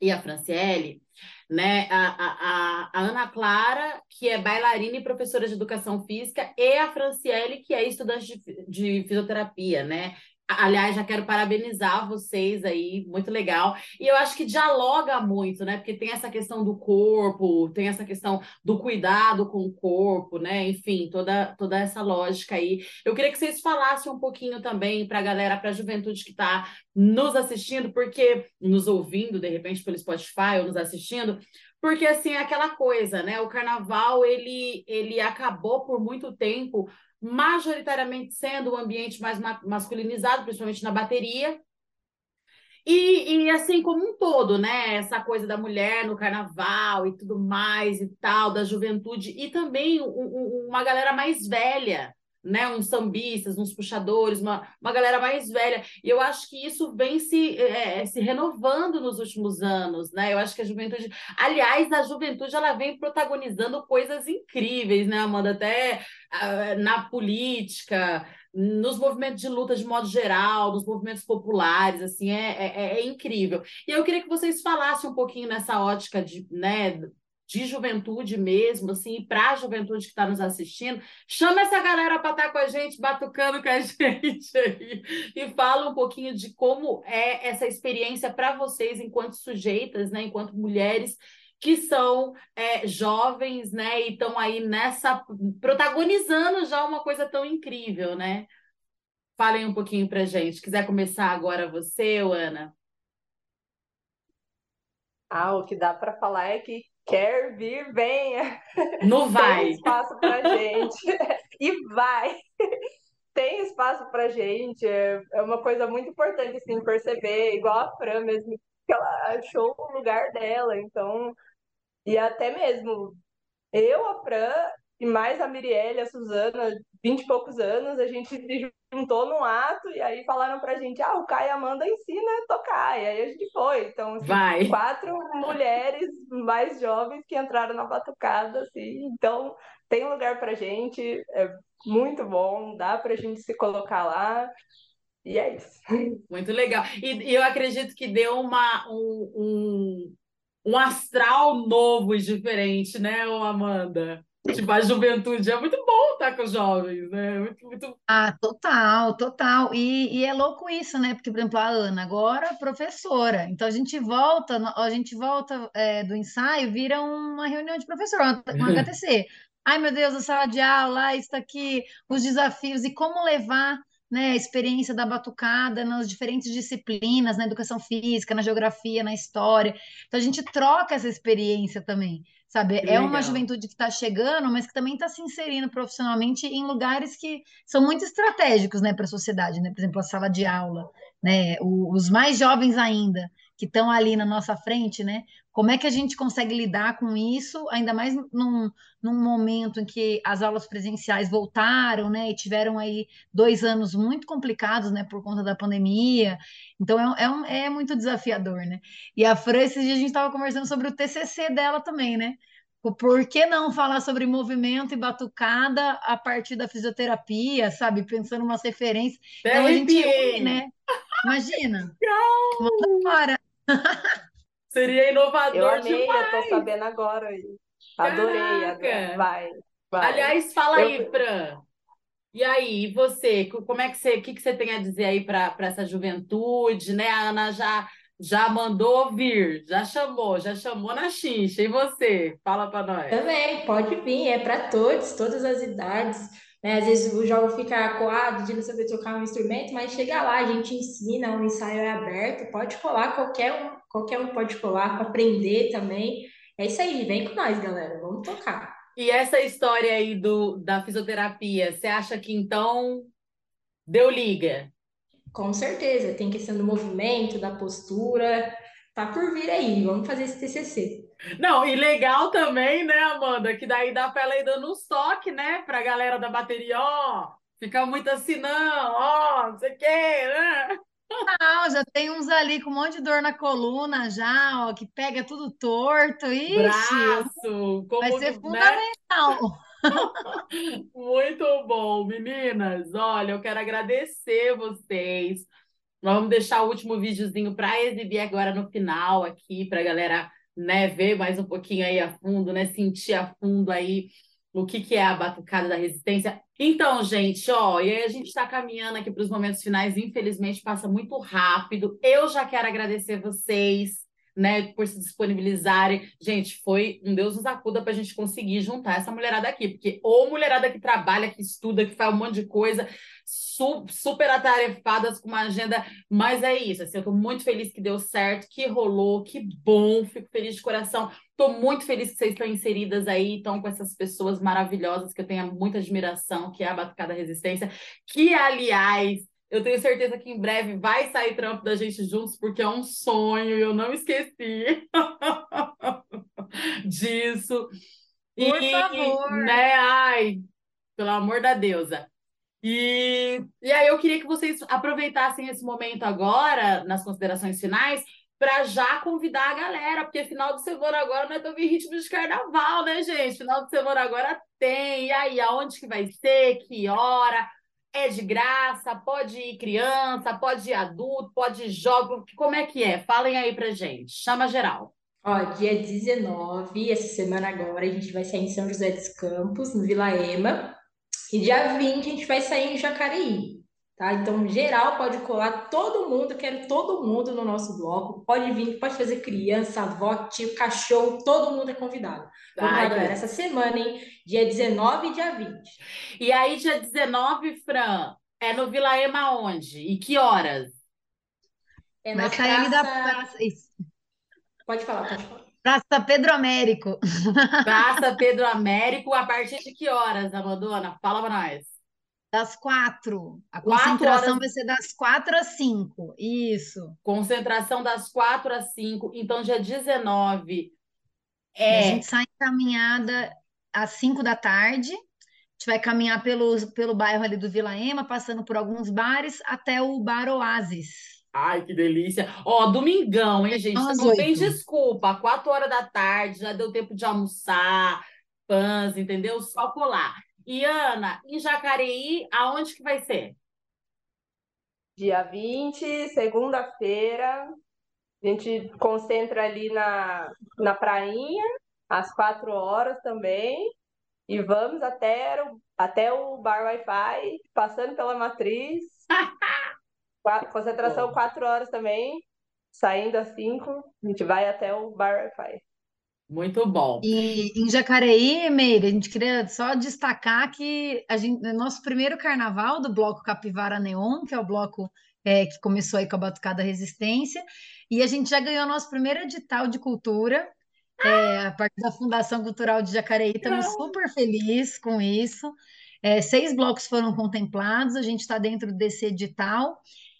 e a Franciele, né? A, a, a, Ana Clara, que é bailarina e professora de educação física, e a Franciele, que é estudante de, de fisioterapia, né? Aliás, já quero parabenizar vocês aí, muito legal. E eu acho que dialoga muito, né? Porque tem essa questão do corpo, tem essa questão do cuidado com o corpo, né? Enfim, toda, toda essa lógica aí. Eu queria que vocês falassem um pouquinho também para a galera, para a juventude que está nos assistindo, porque nos ouvindo, de repente, pelo Spotify ou nos assistindo, porque assim, é aquela coisa, né? O carnaval ele, ele acabou por muito tempo majoritariamente sendo um ambiente mais masculinizado, principalmente na bateria. E, e, assim como um todo, né? Essa coisa da mulher no carnaval e tudo mais e tal, da juventude, e também um, um, uma galera mais velha, né? Uns sambistas, uns puxadores, uma, uma galera mais velha. E eu acho que isso vem se, é, se renovando nos últimos anos, né? Eu acho que a juventude. Aliás, a juventude ela vem protagonizando coisas incríveis, né, Amanda? Até uh, na política, nos movimentos de luta de modo geral, nos movimentos populares, assim, é, é, é incrível. E eu queria que vocês falassem um pouquinho nessa ótica de, né, de juventude mesmo, assim, para a juventude que está nos assistindo, chama essa galera para estar tá com a gente, batucando com a (laughs) gente aí, e fala um pouquinho de como é essa experiência para vocês, enquanto sujeitas, né, enquanto mulheres que são é, jovens, né, e estão aí nessa, protagonizando já uma coisa tão incrível, né? Falem um pouquinho para gente. Quiser começar agora você, Ana? Ah, o que dá para falar é que quer vir, venha. Não (laughs) vai. Tem espaço para gente. e vai. Tem espaço para gente. É, é uma coisa muito importante, assim, perceber, igual a Fran mesmo, que ela achou o lugar dela. Então, e até mesmo eu, a Fran, e mais a Mirielle, a Suzana, vinte e poucos anos, a gente se juntou num ato e aí falaram pra gente, ah, o Caio Amanda ensina a tocar. E aí a gente foi. Então, assim, quatro (laughs) mulheres mais jovens que entraram na batucada, assim. Então, tem lugar pra gente, é muito bom, dá pra gente se colocar lá. E é isso. (laughs) Muito legal. E, e eu acredito que deu uma, um, um, um astral novo e diferente, né, Amanda? Tipo, a juventude é muito com os jovens, né? Muito, muito... Ah, total, total. E, e é louco isso, né? Porque, por exemplo, a Ana agora professora. Então a gente volta, a gente volta é, do ensaio, vira uma reunião de professor, um (laughs) HTC. Ai, meu Deus, a sala de aula, isso aqui, os desafios e como levar né, a experiência da batucada nas diferentes disciplinas, na educação física, na geografia, na história. Então a gente troca essa experiência também sabe? Que é legal. uma juventude que está chegando, mas que também está se inserindo profissionalmente em lugares que são muito estratégicos, né, para a sociedade, né? Por exemplo, a sala de aula, né? O, os mais jovens ainda que estão ali na nossa frente, né? Como é que a gente consegue lidar com isso, ainda mais num, num momento em que as aulas presenciais voltaram, né? E tiveram aí dois anos muito complicados, né? Por conta da pandemia. Então é, é, um, é muito desafiador, né? E a Fran, esses dias a gente estava conversando sobre o TCC dela também, né? Por que não falar sobre movimento e batucada a partir da fisioterapia, sabe? Pensando umas referências. Então a gente né? Imagina. Manda (laughs) Seria inovador eu amei, demais. Eu tô sabendo agora aí. Adorei, adorei. Vai, vai. Aliás, fala eu... aí, Fran. E aí, e você? Como é que você, o que, que você tem a dizer aí para essa juventude, né? A Ana já já mandou vir, já chamou, já chamou na xincha. E você? Fala para nós. Também, pode vir, é para todos, todas as idades. Né? Às vezes o jovem fica coado de não saber tocar um instrumento, mas chega lá, a gente ensina, o ensaio é aberto, pode colar, qualquer um, qualquer um pode colar para aprender também. É isso aí, vem com nós, galera, vamos tocar. E essa história aí do, da fisioterapia, você acha que então deu liga? Com certeza, tem questão do movimento, da postura, tá por vir aí, vamos fazer esse TCC. Não, e legal também, né, Amanda, que daí dá para ela ir dando um toque, né, para a galera da bateria, ó, fica muito assim não, ó, não sei o quê, né? Não, já tem uns ali com um monte de dor na coluna já, ó, que pega tudo torto. Ixi, Braço, vai ser né? fundamental. Né? (laughs) Muito bom, meninas. Olha, eu quero agradecer vocês. Nós vamos deixar o último videozinho para exibir agora no final aqui para a galera, né, ver mais um pouquinho aí a fundo, né, sentir a fundo aí o que, que é a batucada da resistência. Então, gente, ó, e aí a gente está caminhando aqui para os momentos finais, infelizmente passa muito rápido. Eu já quero agradecer vocês, né, por se disponibilizarem. Gente, foi um Deus nos acuda para a gente conseguir juntar essa mulherada aqui, porque ou mulherada que trabalha, que estuda, que faz um monte de coisa, su super atarefadas com uma agenda, mas é isso. Assim, eu estou muito feliz que deu certo, que rolou, que bom, fico feliz de coração. Estou muito feliz que vocês estão inseridas aí, estão com essas pessoas maravilhosas que eu tenho muita admiração, que é a Batucada Resistência, que, aliás, eu tenho certeza que em breve vai sair trampo da gente juntos, porque é um sonho e eu não esqueci (laughs) disso. Por e, favor. Né, ai, pelo amor da deusa. E, e aí eu queria que vocês aproveitassem esse momento agora, nas considerações finais, para já convidar a galera, porque final de semana agora nós estamos em ritmo de carnaval, né, gente? Final de semana agora tem. E aí, aonde que vai ser? Que hora? É de graça? Pode ir criança? Pode ir adulto? Pode ir jovem? Como é que é? Falem aí pra gente. Chama geral. Ó, dia 19, essa semana agora, a gente vai sair em São José dos Campos, no Vila Ema. E dia 20 a gente vai sair em Jacareí, tá? Então, geral, pode colar todo mundo, quero todo mundo no nosso bloco. Pode vir, pode fazer criança, avó, tio, cachorro, todo mundo é convidado. Vamos lá, galera, essa semana, hein? Dia 19 e dia 20. E aí, dia 19, Fran, é no Vila Ema onde? E que horas? É Vai na sair ali da praça... praça. Pode falar, pode falar. Praça Pedro Américo. (laughs) Praça Pedro Américo, a partir de que horas, Amandona? Fala pra nós. Das quatro. A Quatro concentração horas. vai ser das quatro às cinco. Isso. Concentração das 4 às 5. Então, dia 19 E a é. gente sai em caminhada às cinco da tarde. A gente vai caminhar pelo, pelo bairro ali do Vila Ema, passando por alguns bares, até o Bar Oasis. Ai, que delícia. Ó, domingão, hein, gente? Às Não tem desculpa. 4 horas da tarde, já deu tempo de almoçar, pães, entendeu? Só colar. E Ana, em Jacareí, aonde que vai ser? Dia 20, segunda-feira, a gente concentra ali na, na prainha, às quatro horas também, e vamos até o, até o bar Wi-Fi, passando pela matriz. (laughs) Concentração Bom. quatro horas também, saindo às cinco, a gente vai até o bar Wi-Fi. Muito bom. E em Jacareí, Meire, a gente queria só destacar que a gente, no nosso primeiro carnaval do bloco Capivara Neon, que é o bloco é, que começou aí com a Batucada Resistência, e a gente já ganhou nosso primeiro edital de cultura, é, a partir da Fundação Cultural de Jacareí, estamos super felizes com isso. É, seis blocos foram contemplados, a gente está dentro desse edital.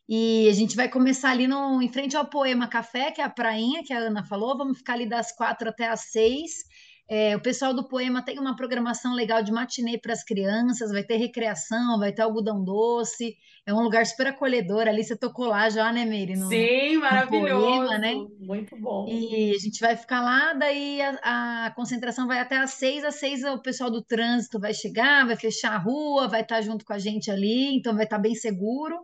E a gente vai começar ali no, em frente ao Poema Café, que é a prainha que a Ana falou. Vamos ficar ali das quatro até as seis. É, o pessoal do Poema tem uma programação legal de matinê para as crianças, vai ter recreação, vai ter algodão doce. É um lugar super acolhedor. Ali você tocou lá já, né, Meire? Sim, maravilhoso. Poema, né? Muito bom. E a gente vai ficar lá, daí a, a concentração vai até às seis. Às seis o pessoal do trânsito vai chegar, vai fechar a rua, vai estar junto com a gente ali, então vai estar bem seguro.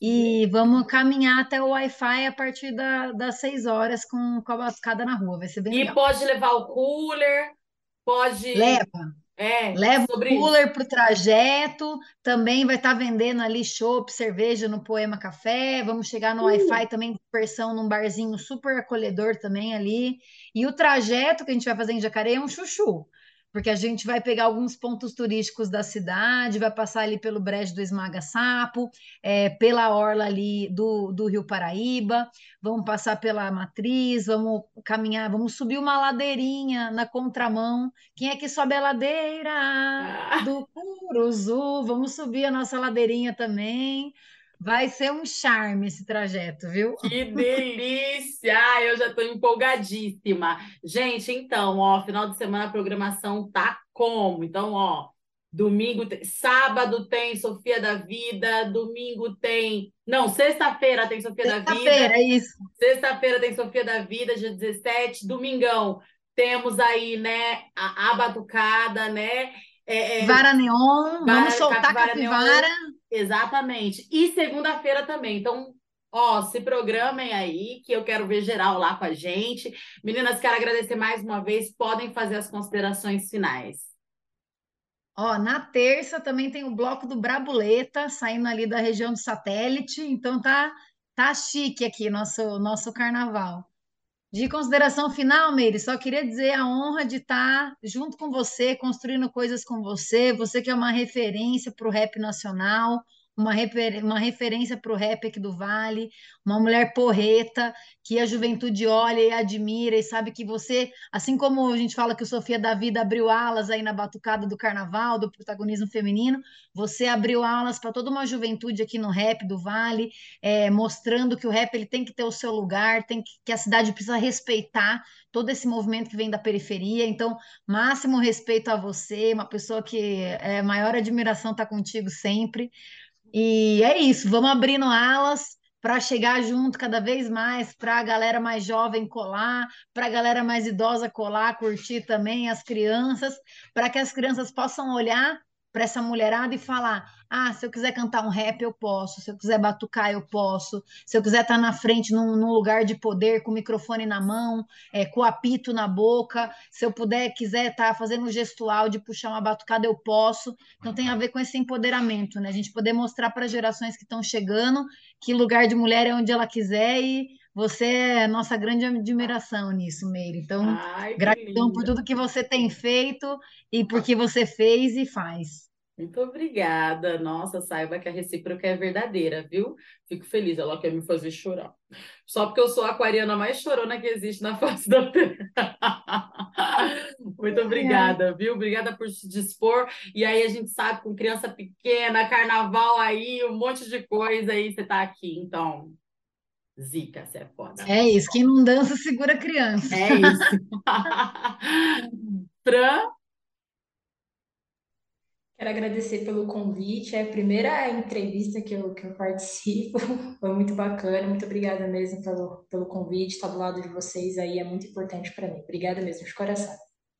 E vamos caminhar até o Wi-Fi a partir da- das seis horas com, com a batucada na rua. Vai ser bem E legal. pode levar o cooler, pode. Leva, É, leva o sobre cooler para o trajeto. Também vai estar vendendo ali chopp, cerveja no Poema Café. Vamos chegar no Wi-Fi também, diversão num barzinho super acolhedor também ali. E o trajeto que a gente vai fazer em Jacareí é um chuchu. Porque a gente vai pegar alguns pontos turísticos da cidade, vai passar ali pelo Brejo do Esmaga Sapo, é, pela orla ali do, do Rio Paraíba, vamos passar pela Matriz, vamos caminhar, vamos subir uma ladeirinha na contramão. Quem é que sobe a ladeira Ah. do Curuzu? Vamos subir a nossa ladeirinha também. Vai ser um charme esse trajeto, viu? Que delícia! Eu já estou empolgadíssima. Gente, então, ó, final de semana a programação tá como? Então, ó, domingo, tem- sábado tem Sofia da Vida, domingo tem. Não, sexta-feira tem Sofia da Vida. Sexta-feira, é isso. Sexta-feira tem Sofia da Vida, dia 17. Domingão temos aí, né, a, a batucada, né? É, é, Vara Neon, Vara- vamos soltar capivara neon. Exatamente. E segunda-feira também. Então, ó, se programem aí, que eu quero ver geral lá com a gente. Meninas, quero agradecer mais uma vez. Podem fazer as considerações finais. Ó, na terça também tem o bloco do Brabuleta, saindo ali da região do satélite, então tá tá chique aqui nosso nosso carnaval. De consideração final, Meire, só queria dizer a honra de estar junto com você, construindo coisas com você, você que é uma referência para o rap nacional, uma, refer uma referência para o rap aqui do Vale, uma mulher porreta, que a juventude olha e admira e sabe que você, assim como a gente fala que o Sofia da Vida abriu alas aí na batucada do carnaval, do protagonismo feminino, você abriu alas para toda uma juventude aqui no rap do Vale, é, mostrando que o rap ele tem que ter o seu lugar, tem que, que a cidade precisa respeitar todo esse movimento que vem da periferia. Então, máximo respeito a você, uma pessoa que é maior admiração tá contigo sempre. E é isso, vamos abrindo alas para chegar junto cada vez mais, para a galera mais jovem colar, para a galera mais idosa colar, curtir também as crianças, para que as crianças possam olhar para essa mulherada e falar: ah, se eu quiser cantar um rap, eu posso, se eu quiser batucar, eu posso, se eu quiser estar tá na frente num, num lugar de poder, com o microfone na mão, é, com o apito na boca, se eu puder, quiser estar tá fazendo um gestual de puxar uma batucada, eu posso. Então tem a ver com esse empoderamento, né? A gente poder mostrar para as gerações que estão chegando que lugar de mulher é onde ela quiser e você é nossa grande admiração nisso, Meire. Então, Ai, gratidão por tudo que você tem feito e por que você fez e faz. Muito obrigada. Nossa, saiba que a recíproca é verdadeira, viu? Fico feliz, ela quer me fazer chorar. Só porque eu sou a aquariana mais chorona que existe na (laughs) face da Terra. (laughs) Muito obrigada, viu? Obrigada por se dispor. E aí a gente sabe, com criança pequena, carnaval aí, um monte de coisa aí, você tá aqui. Então, Zica, você é foda. É isso, quem não dança segura a criança. É isso. (laughs) Fran? Quero agradecer pelo convite. É a primeira entrevista que eu, que eu participo. (laughs) Foi muito bacana. Muito obrigada mesmo pelo, pelo convite. Estar do lado de vocês aí é muito importante para mim. Obrigada mesmo, de coração.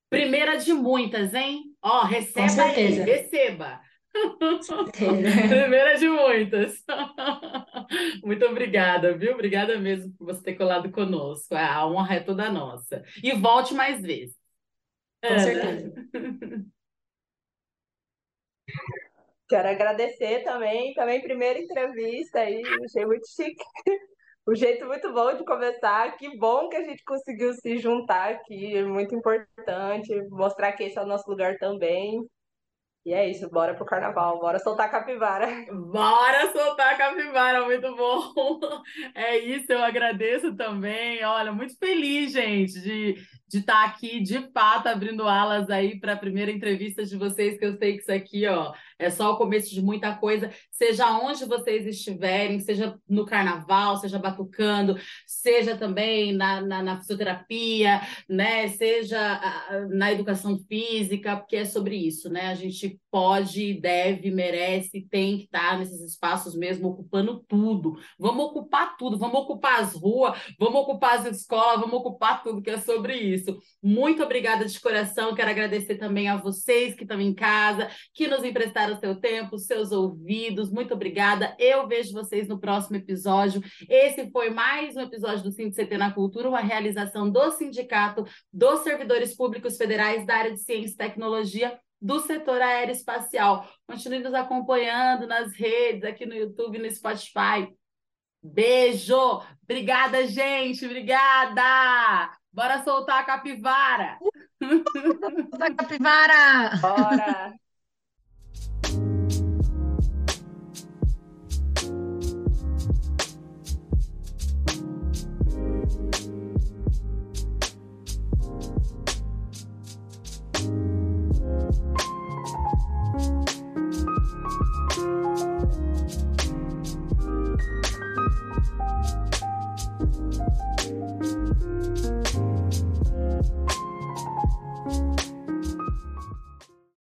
Primeira de muitas, hein? Ó, receba aí, receba. (laughs) Primeira de muitas. (laughs) Muito obrigada, viu? Obrigada mesmo por você ter colado conosco. A honra é toda nossa. E volte mais vezes. Com certeza. Quero agradecer também, também primeira entrevista aí, achei muito chique. Um jeito muito bom de começar. Que bom que a gente conseguiu se juntar aqui, é muito importante mostrar que esse é o nosso lugar também. E é isso, bora pro carnaval, bora soltar a capivara. Bora soltar a capivara, muito bom. (laughs) É isso, eu agradeço também. Olha, muito feliz, gente, de de estar aqui, de fato, abrindo alas aí para a primeira entrevista de vocês, que eu sei que isso aqui, ó, é só o começo de muita coisa, seja onde vocês estiverem, seja no carnaval, seja batucando, seja também na, na, na fisioterapia, né, seja na educação física, porque é sobre isso, né, a gente pode, deve, merece, tem que estar nesses espaços mesmo, ocupando tudo, vamos ocupar tudo, vamos ocupar as ruas, vamos ocupar as escolas, vamos ocupar tudo que é sobre isso. Muito obrigada de coração. Quero agradecer também a vocês que estão em casa, que nos emprestaram seu tempo, seus ouvidos. Muito obrigada. Eu vejo vocês no próximo episódio. Esse foi mais um episódio do CT na Cultura, uma realização do Sindicato dos Servidores Públicos Federais da área de Ciência e Tecnologia do setor aeroespacial. Continue nos acompanhando nas redes, aqui no YouTube, no Spotify. Beijo! Obrigada, gente! Obrigada! Bora soltar a capivara! Soltar a capivara! Bora! (laughs)